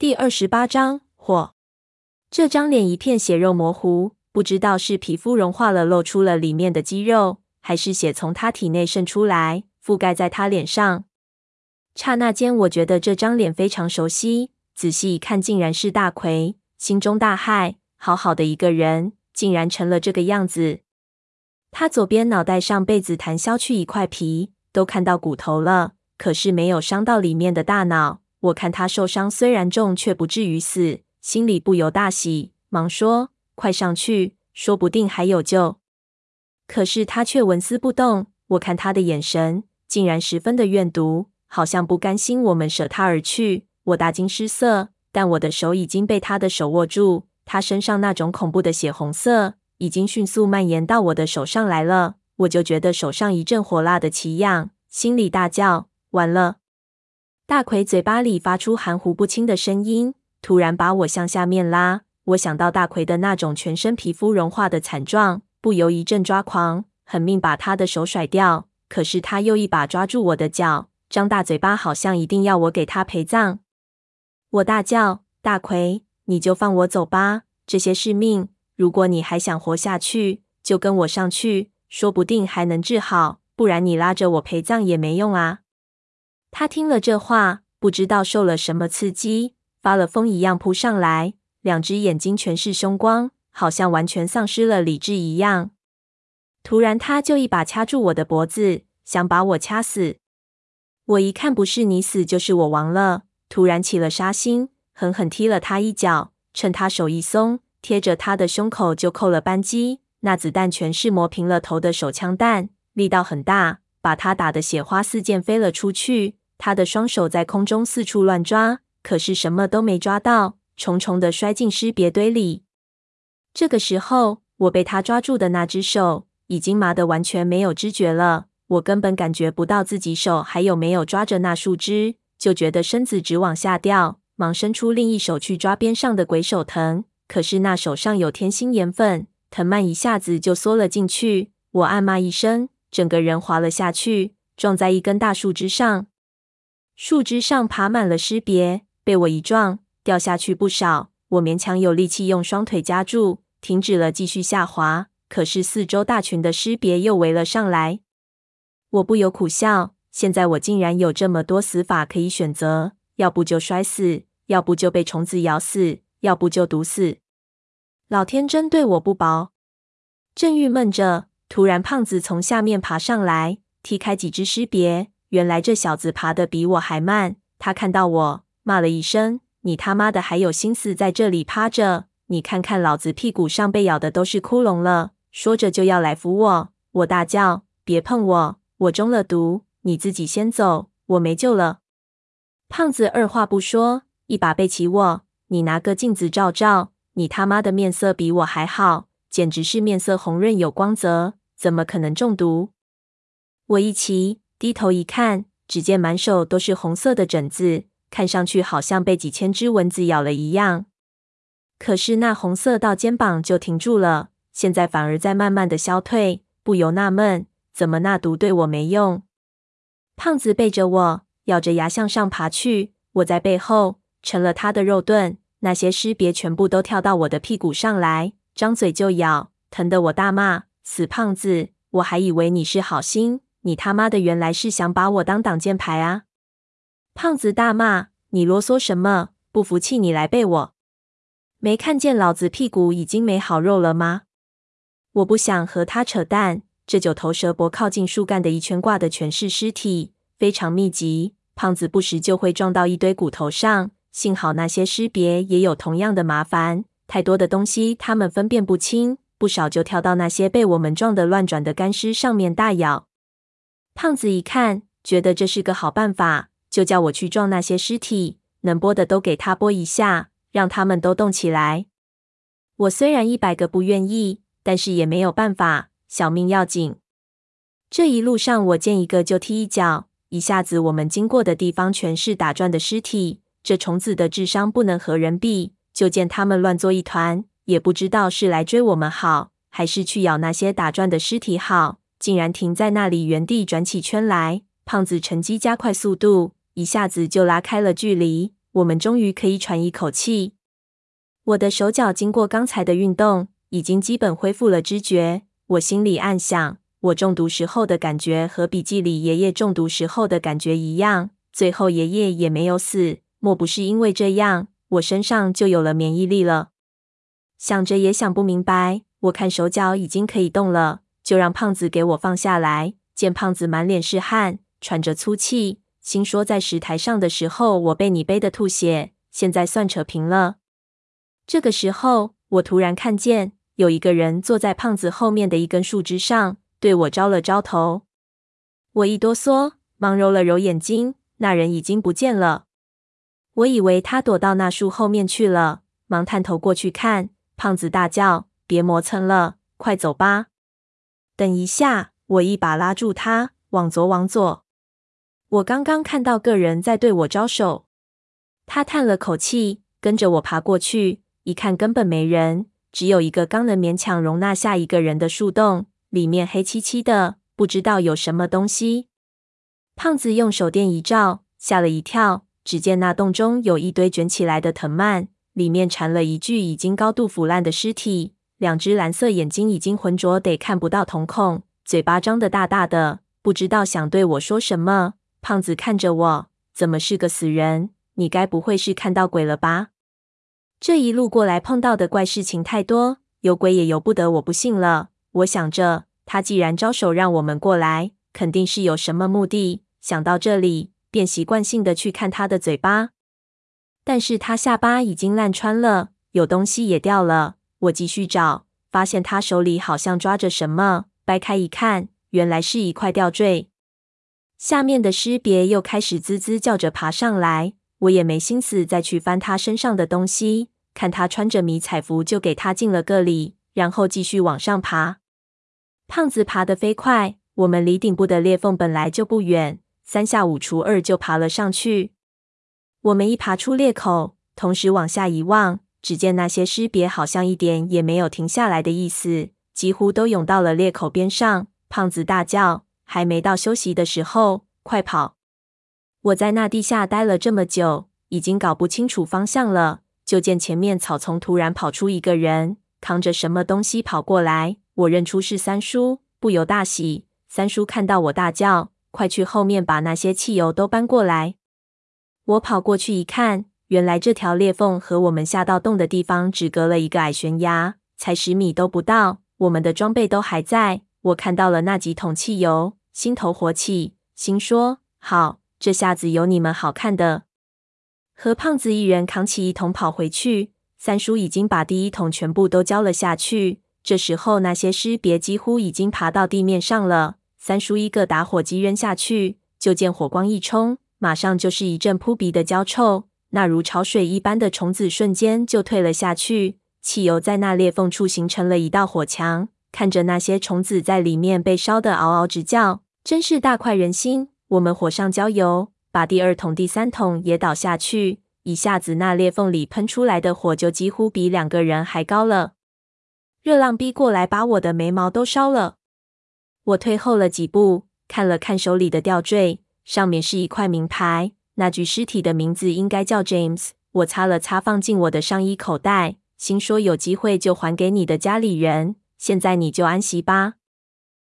第二十八章火。这张脸一片血肉模糊，不知道是皮肤融化了露出了里面的肌肉，还是血从他体内渗出来，覆盖在他脸上。刹那间，我觉得这张脸非常熟悉，仔细一看，竟然是大奎，心中大骇，好好的一个人，竟然成了这个样子。他左边脑袋上被紫檀削去一块皮，都看到骨头了，可是没有伤到里面的大脑。我看他受伤虽然重，却不至于死，心里不由大喜，忙说：“快上去，说不定还有救。”可是他却纹丝不动。我看他的眼神，竟然十分的怨毒，好像不甘心我们舍他而去。我大惊失色，但我的手已经被他的手握住，他身上那种恐怖的血红色已经迅速蔓延到我的手上来了。我就觉得手上一阵火辣的奇痒，心里大叫：“完了！”大奎嘴巴里发出含糊不清的声音，突然把我向下面拉。我想到大奎的那种全身皮肤融化的惨状，不由一阵抓狂，狠命把他的手甩掉。可是他又一把抓住我的脚，张大嘴巴，好像一定要我给他陪葬。我大叫：“大奎，你就放我走吧！这些是命，如果你还想活下去，就跟我上去，说不定还能治好。不然你拉着我陪葬也没用啊！”他听了这话，不知道受了什么刺激，发了疯一样扑上来，两只眼睛全是凶光，好像完全丧失了理智一样。突然，他就一把掐住我的脖子，想把我掐死。我一看，不是你死，就是我亡了，突然起了杀心，狠狠踢了他一脚，趁他手一松，贴着他的胸口就扣了扳机。那子弹全是磨平了头的手枪弹，力道很大，把他打得血花四溅飞了出去。他的双手在空中四处乱抓，可是什么都没抓到，重重的摔进尸别堆里。这个时候，我被他抓住的那只手已经麻得完全没有知觉了，我根本感觉不到自己手还有没有抓着那树枝，就觉得身子直往下掉，忙伸出另一手去抓边上的鬼手藤，可是那手上有天心盐粉，藤蔓一下子就缩了进去，我暗骂一声，整个人滑了下去，撞在一根大树枝上。树枝上爬满了尸别，被我一撞，掉下去不少。我勉强有力气用双腿夹住，停止了继续下滑。可是四周大群的尸别又围了上来，我不由苦笑。现在我竟然有这么多死法可以选择：要不就摔死，要不就被虫子咬死，要不就毒死。老天真对我不薄。正郁闷着，突然胖子从下面爬上来，踢开几只尸别。原来这小子爬得比我还慢。他看到我，骂了一声：“你他妈的还有心思在这里趴着？你看看老子屁股上被咬的都是窟窿了！”说着就要来扶我。我大叫：“别碰我！我中了毒，你自己先走，我没救了。”胖子二话不说，一把背起我：“你拿个镜子照照，你他妈的面色比我还好，简直是面色红润有光泽，怎么可能中毒？”我一骑。低头一看，只见满手都是红色的疹子，看上去好像被几千只蚊子咬了一样。可是那红色到肩膀就停住了，现在反而在慢慢的消退，不由纳闷，怎么那毒对我没用？胖子背着我，咬着牙向上爬去，我在背后成了他的肉盾。那些尸别全部都跳到我的屁股上来，张嘴就咬，疼得我大骂：“死胖子！我还以为你是好心。”你他妈的原来是想把我当挡箭牌啊！胖子大骂：“你啰嗦什么？不服气你来背我！没看见老子屁股已经没好肉了吗？”我不想和他扯淡。这九头蛇脖靠近树干的一圈挂的全是尸体，非常密集。胖子不时就会撞到一堆骨头上。幸好那些尸别也有同样的麻烦，太多的东西他们分辨不清，不少就跳到那些被我们撞得乱转的干尸上面大咬。胖子一看，觉得这是个好办法，就叫我去撞那些尸体，能拨的都给他拨一下，让他们都动起来。我虽然一百个不愿意，但是也没有办法，小命要紧。这一路上，我见一个就踢一脚，一下子我们经过的地方全是打转的尸体。这虫子的智商不能和人比，就见他们乱作一团，也不知道是来追我们好，还是去咬那些打转的尸体好。竟然停在那里，原地转起圈来。胖子趁机加快速度，一下子就拉开了距离。我们终于可以喘一口气。我的手脚经过刚才的运动，已经基本恢复了知觉。我心里暗想：我中毒时候的感觉和笔记里爷爷中毒时候的感觉一样。最后爷爷也没有死，莫不是因为这样，我身上就有了免疫力了？想着也想不明白。我看手脚已经可以动了，就让胖子给我放下来。见胖子满脸是汗，喘着粗气，心说在石台上的时候我被你背得吐血，现在算扯平了。这个时候，我突然看见有一个人坐在胖子后面的一根树枝上，对我招了招头。我一哆嗦，忙揉了揉眼睛，那人已经不见了。我以为他躲到那树后面去了，忙探头过去看。胖子大叫：“别磨蹭了，快走吧！”等一下，我一把拉住他，往左，往左。我刚刚看到个人在对我招手。他叹了口气，跟着我爬过去。一看，根本没人，只有一个刚能勉强容纳下一个人的树洞，里面黑漆漆的，不知道有什么东西。胖子用手电一照，吓了一跳，只见那洞中有一堆卷起来的藤蔓，里面缠了一具已经高度腐烂的尸体，两只蓝色眼睛已经浑浊得看不到瞳孔，嘴巴张得大大的，不知道想对我说什么。胖子看着我，怎么是个死人？你该不会是看到鬼了吧？这一路过来碰到的怪事情太多，有鬼也由不得我不信了。我想着，他既然招手让我们过来，肯定是有什么目的。想到这里，便习惯性的去看他的嘴巴，但是他下巴已经烂穿了，有东西也掉了。我继续找，发现他手里好像抓着什么，掰开一看，原来是一块吊坠。下面的尸别又开始滋滋叫着爬上来。我也没心思再去翻他身上的东西，看他穿着迷彩服，就给他敬了个礼，然后继续往上爬。胖子爬得飞快，我们离顶部的裂缝本来就不远，三下五除二就爬了上去。我们一爬出裂口，同时往下一望，只见那些尸别好像一点也没有停下来的意思，几乎都涌到了裂口边上。胖子大叫：“还没到休息的时候，快跑！”我在那地下待了这么久，已经搞不清楚方向了。就见前面草丛突然跑出一个人，扛着什么东西跑过来。我认出是三叔，不由大喜。三叔看到我大叫：“快去后面把那些汽油都搬过来！”我跑过去一看，原来这条裂缝和我们下到洞的地方只隔了一个矮悬崖，才十米都不到。我们的装备都还在。我看到了那几桶汽油，心头火起，心说：“好。”这下子有你们好看的！和胖子一人扛起一桶跑回去，三叔已经把第一桶全部都浇了下去。这时候那些尸别几乎已经爬到地面上了。三叔一个打火机扔下去，就见火光一冲，马上就是一阵扑鼻的焦臭。那如潮水一般的虫子瞬间就退了下去。汽油在那裂缝处形成了一道火墙，看着那些虫子在里面被烧得嗷嗷直叫，真是大快人心。我们火上浇油，把第二桶、第三桶也倒下去，一下子那裂缝里喷出来的火就几乎比两个人还高了。热浪逼过来，把我的眉毛都烧了。我退后了几步，看了看手里的吊坠，上面是一块名牌，那具尸体的名字应该叫 James。我擦了擦，放进我的上衣口袋，心说有机会就还给你的家里人。现在你就安息吧。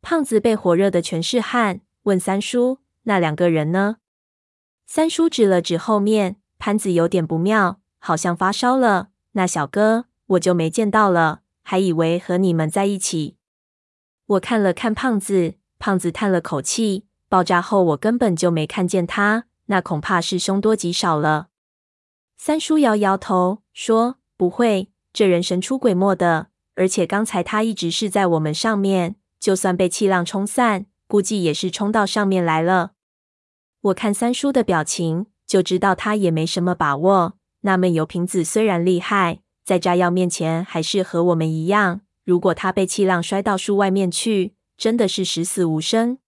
胖子被火热的全是汗，问三叔。那两个人呢？三叔指了指后面，潘子有点不妙，好像发烧了。那小哥我就没见到了，还以为和你们在一起。我看了看胖子，胖子叹了口气。爆炸后我根本就没看见他，那恐怕是凶多吉少了。三叔摇摇头说：“不会，这人神出鬼没的，而且刚才他一直是在我们上面，就算被气浪冲散，估计也是冲到上面来了。”我看三叔的表情，就知道他也没什么把握。那闷油瓶子虽然厉害，在炸药面前还是和我们一样。如果他被气浪摔到树外面去，真的是十死无生。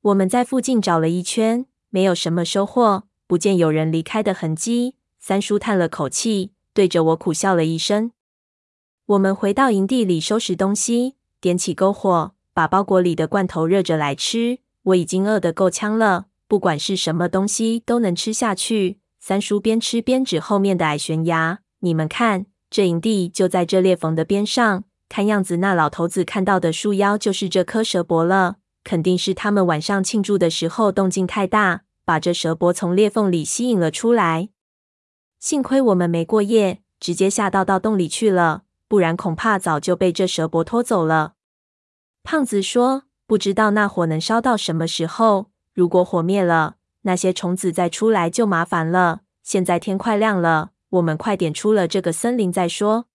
我们在附近找了一圈，没有什么收获，不见有人离开的痕迹。三叔叹了口气，对着我苦笑了一声。我们回到营地里收拾东西，点起篝火，把包裹里的罐头热着来吃。我已经饿得够呛了。不管是什么东西都能吃下去，三叔边吃边指后面的矮悬崖：“你们看，这营地就在这裂缝的边上。看样子，那老头子看到的树妖就是这颗蛇脖了。肯定是他们晚上庆祝的时候动静太大，把这蛇脖从裂缝里吸引了出来。幸亏我们没过夜，直接下到到洞里去了，不然恐怕早就被这蛇脖拖走了。”胖子说：“不知道那火能烧到什么时候。如果火灭了，”那些虫子再出来就麻烦了。现在天快亮了，我们快点出了这个森林再说。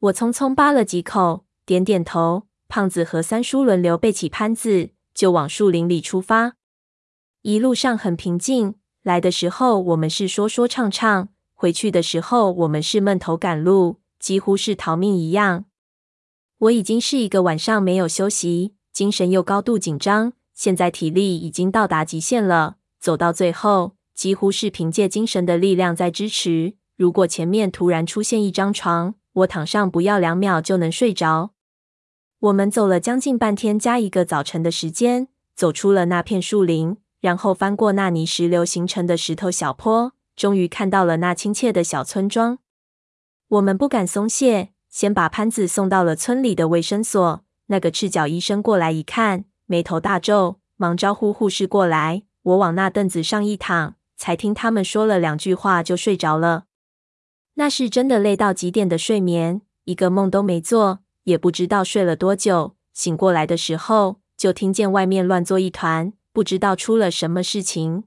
我匆匆扒了几口，点点头。胖子和三叔轮流背起盘子，就往树林里出发。一路上很平静，来的时候我们是说说唱唱，回去的时候我们是闷头赶路，几乎是逃命一样。我已经是一个晚上没有休息，精神又高度紧张，现在体力已经到达极限了。走到最后，几乎是凭借精神的力量在支持。如果前面突然出现一张床，我躺上不要两秒就能睡着。我们走了将近半天加一个早晨的时间，走出了那片树林，然后翻过那泥石流形成的石头小坡，终于看到了那亲切的小村庄。我们不敢松懈，先把潘子送到了村里的卫生所。那个赤脚医生过来一看，眉头大皱，忙招呼护士过来。我往那凳子上一躺，才听他们说了两句话，就睡着了。那是真的累到极点的睡眠，一个梦都没做，也不知道睡了多久。醒过来的时候，就听见外面乱作一团，不知道出了什么事情。